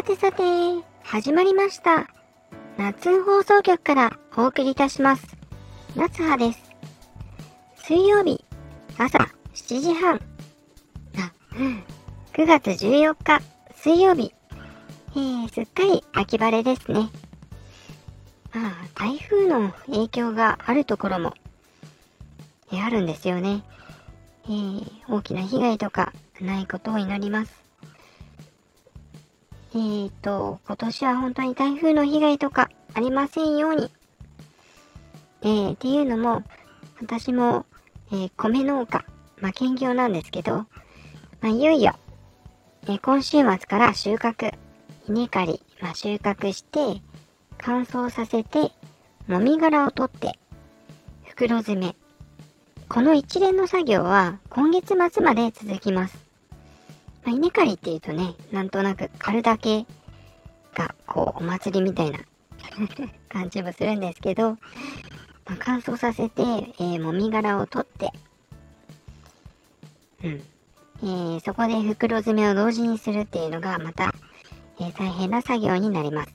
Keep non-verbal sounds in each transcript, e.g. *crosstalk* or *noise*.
さてさて、始まりました。夏放送局からお送りいたします。夏葉です。水曜日、朝7時半。あ、9月14日、水曜日。えー、すっかり秋晴れですね。まあ、台風の影響があるところも、え、あるんですよね。えー、大きな被害とかないことを祈ります。えーと、今年は本当に台風の被害とかありませんように。えー、っていうのも、私も、えー、米農家、まあ、兼業なんですけど、まあ、いよいよ、え、今週末から収穫、稲刈り、まあ、収穫して、乾燥させて、もみ殻を取って、袋詰め。この一連の作業は今月末まで続きます。まあ、稲刈りっていうとね、なんとなく刈るだけが、こう、お祭りみたいな *laughs* 感じもするんですけど、まあ、乾燥させて、えー、もみ殻を取って、うん。えー、そこで袋詰めを同時にするっていうのが、また、えー、大変な作業になります。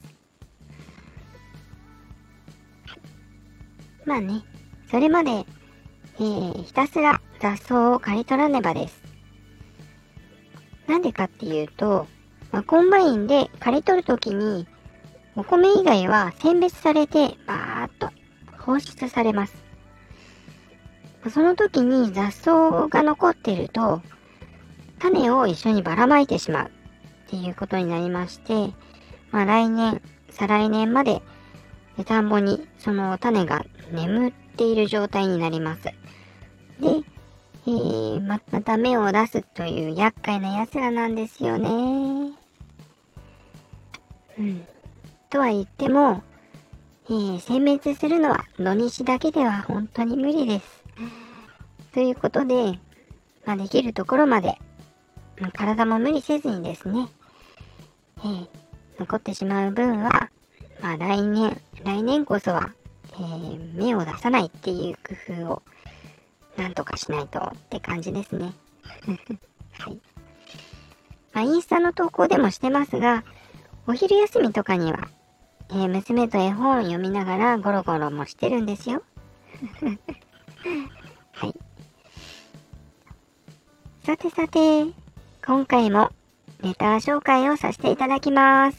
まあね、それまで、えー、ひたすら雑草を刈り取らねばです。なんでかっていうと、まあ、コンバインで刈り取るときに、お米以外は選別されて、バーっと放出されます。その時に雑草が残ってると、種を一緒にばらまいてしまうっていうことになりまして、まあ来年、再来年まで田んぼにその種が眠っている状態になります。で、えー、ま、た芽を出すという厄介な奴らなんですよね。うん。とは言っても、えー、殲滅するのは土日だけでは本当に無理です。ということで、まあ、できるところまで、体も無理せずにですね、えー、残ってしまう分は、まあ、来年、来年こそは、えー、芽を出さないっていう工夫をなんとかしないとって感じですね。*laughs* はい。まあ、インスタの投稿でもしてますが、お昼休みとかには、えー、娘と絵本を読みながらゴロゴロもしてるんですよ。*laughs* はい。さてさて、今回もレター紹介をさせていただきます。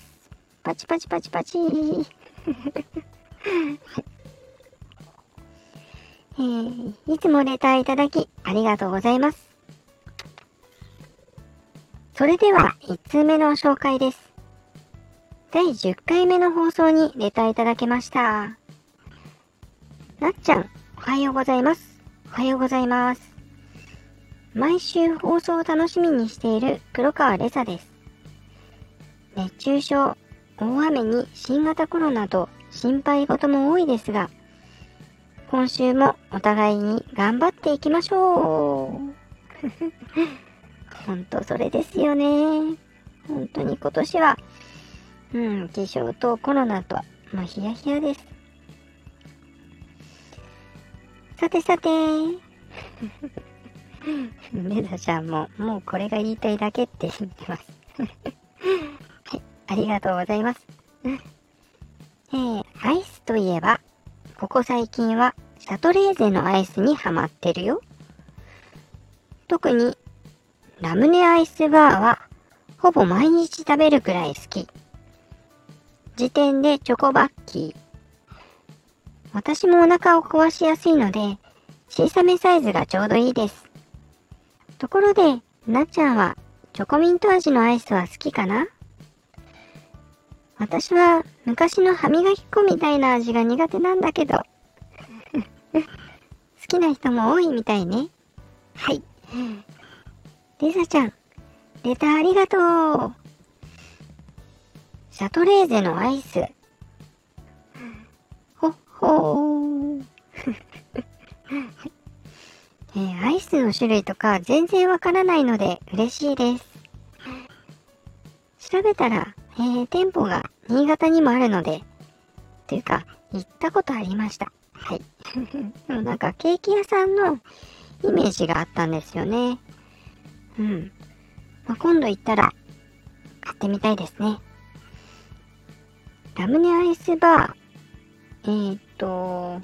パチパチパチパチ。は *laughs* いえー、いつもレターいただきありがとうございます。それでは、1通目の紹介です。第10回目の放送にレターいただけました。なっちゃん、おはようございます。おはようございます。毎週放送を楽しみにしている黒川レザです。熱中症、大雨に新型コロナと心配事も多いですが、今週もお互いに頑張っていきましょう。ほんとそれですよね。本当に今年は、うん、気象とコロナと、まあ、ヒヤヒヤです。さてさて、*laughs* メザちゃんも、もうこれが言いたいだけって言ってます。*laughs* はい、ありがとうございます。えー、アイスといえば、ここ最近はシャトレーゼのアイスにハマってるよ。特にラムネアイスバーはほぼ毎日食べるくらい好き。時点でチョコバッキー。私もお腹を壊しやすいので小さめサイズがちょうどいいです。ところで、なっちゃんはチョコミント味のアイスは好きかな？私は昔の歯磨き粉みたいな味が苦手なんだけど。*laughs* 好きな人も多いみたいね。はい。リサちゃん、レターありがとう。シャトレーゼのアイス。ほっほー。*laughs* えー、アイスの種類とか全然わからないので嬉しいです。調べたらえー、店舗が新潟にもあるので、というか、行ったことありました。はい。*laughs* でもなんかケーキ屋さんのイメージがあったんですよね。うん。まあ、今度行ったら買ってみたいですね。ラムネアイスバー、えー、と、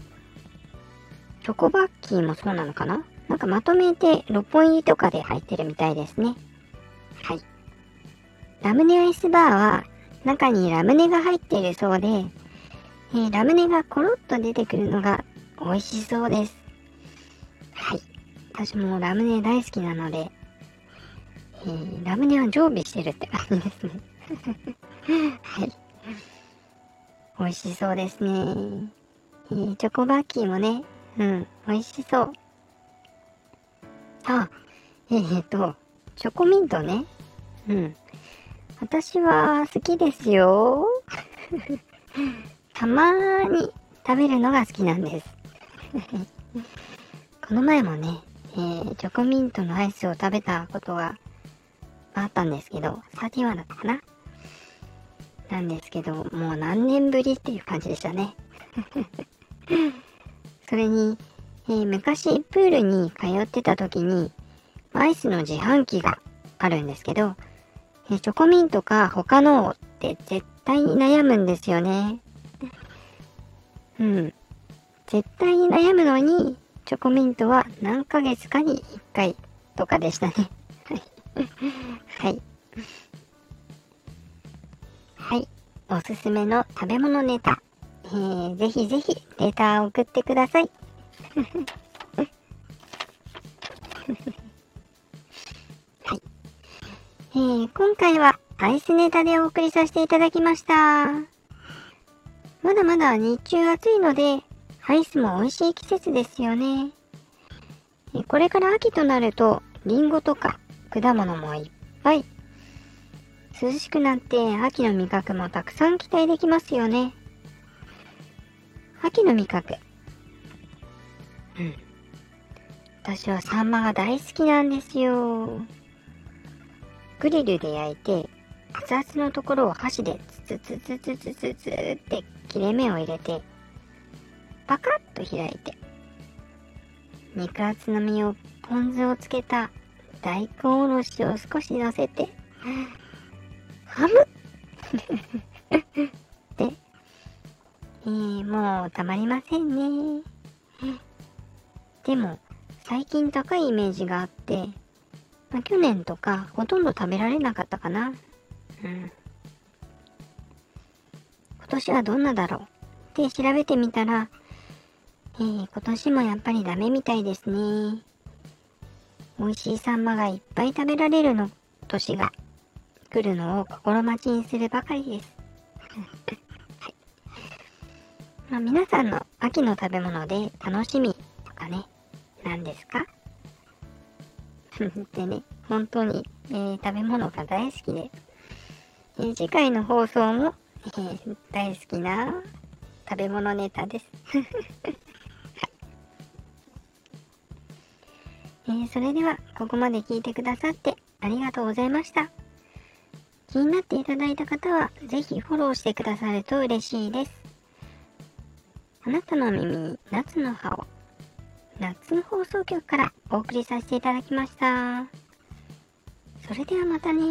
チョコバッキーもそうなのかな？なんかまとめて6本入りとかで入ってるみたいですね。はい。ラムネアイスバーは中にラムネが入っているそうで、えー、ラムネがコロッと出てくるのが美味しそうです。はい。私もラムネ大好きなので、えー、ラムネは常備してるって感じですね。*laughs* はい。美味しそうですね。えー、チョコバッキーもね、うん、美味しそう。あ、えー、っと、チョコミントね。うん。私は好きですよ。*laughs* たまーに食べるのが好きなんです。*laughs* この前もね、えー、チョコミントのアイスを食べたことがあったんですけど、31だったかな？なんですけど、もう何年ぶりっていう感じでしたね。*laughs* それに、えー、昔プールに通ってた時に、アイスの自販機があるんですけど、えー、チョコミントか他のって絶対に悩むんですよね。うん。絶対に悩むのに、チョコミントは何ヶ月かに1回とかでしたね。はい。はい。おすすめの食べ物ネタ。えー、ぜひぜひレターを送ってください。はい。えー、今回はアイスネタでお送りさせていただきました。まだまだ日中暑いので、アイスも美味しい季節ですよね。これから秋となると、リンゴとか果物もいっぱい。涼しくなって秋の味覚もたくさん期待できますよね。秋の味覚。うん。私はサンマが大好きなんですよ。グリルで焼いて、熱々のところを箸でツツツツツツツって切れ目を入れて、パカッと開いて、肉厚の身をポン酢をつけた大根おろしを少し乗せて、ハム *laughs* で、えー、もうたまりませんね。でも、最近高いイメージがあって、まあ、去年とかほとんど食べられなかったかな。うん。今年はどんなだろうって調べてみたら、えー、今年もやっぱりダメみたいですね。美味しいサンマがいっぱい食べられるの年が来るのを心待ちにするばかりです。*laughs* はい。まあ、皆さんの秋の食べ物で楽しみとかね、何ですか？でね、本当に、えー、食べ物が大好きで、えー、次回の放送も、えー、大好きな食べ物ネタです。*laughs* えー、それでは、ここまで聞いてくださってありがとうございました。気になっていただいた方は、ぜひフォローしてくださると嬉しいです。あなたの耳に夏の葉を、夏の放送局からお送りさせていただきました。それではまたね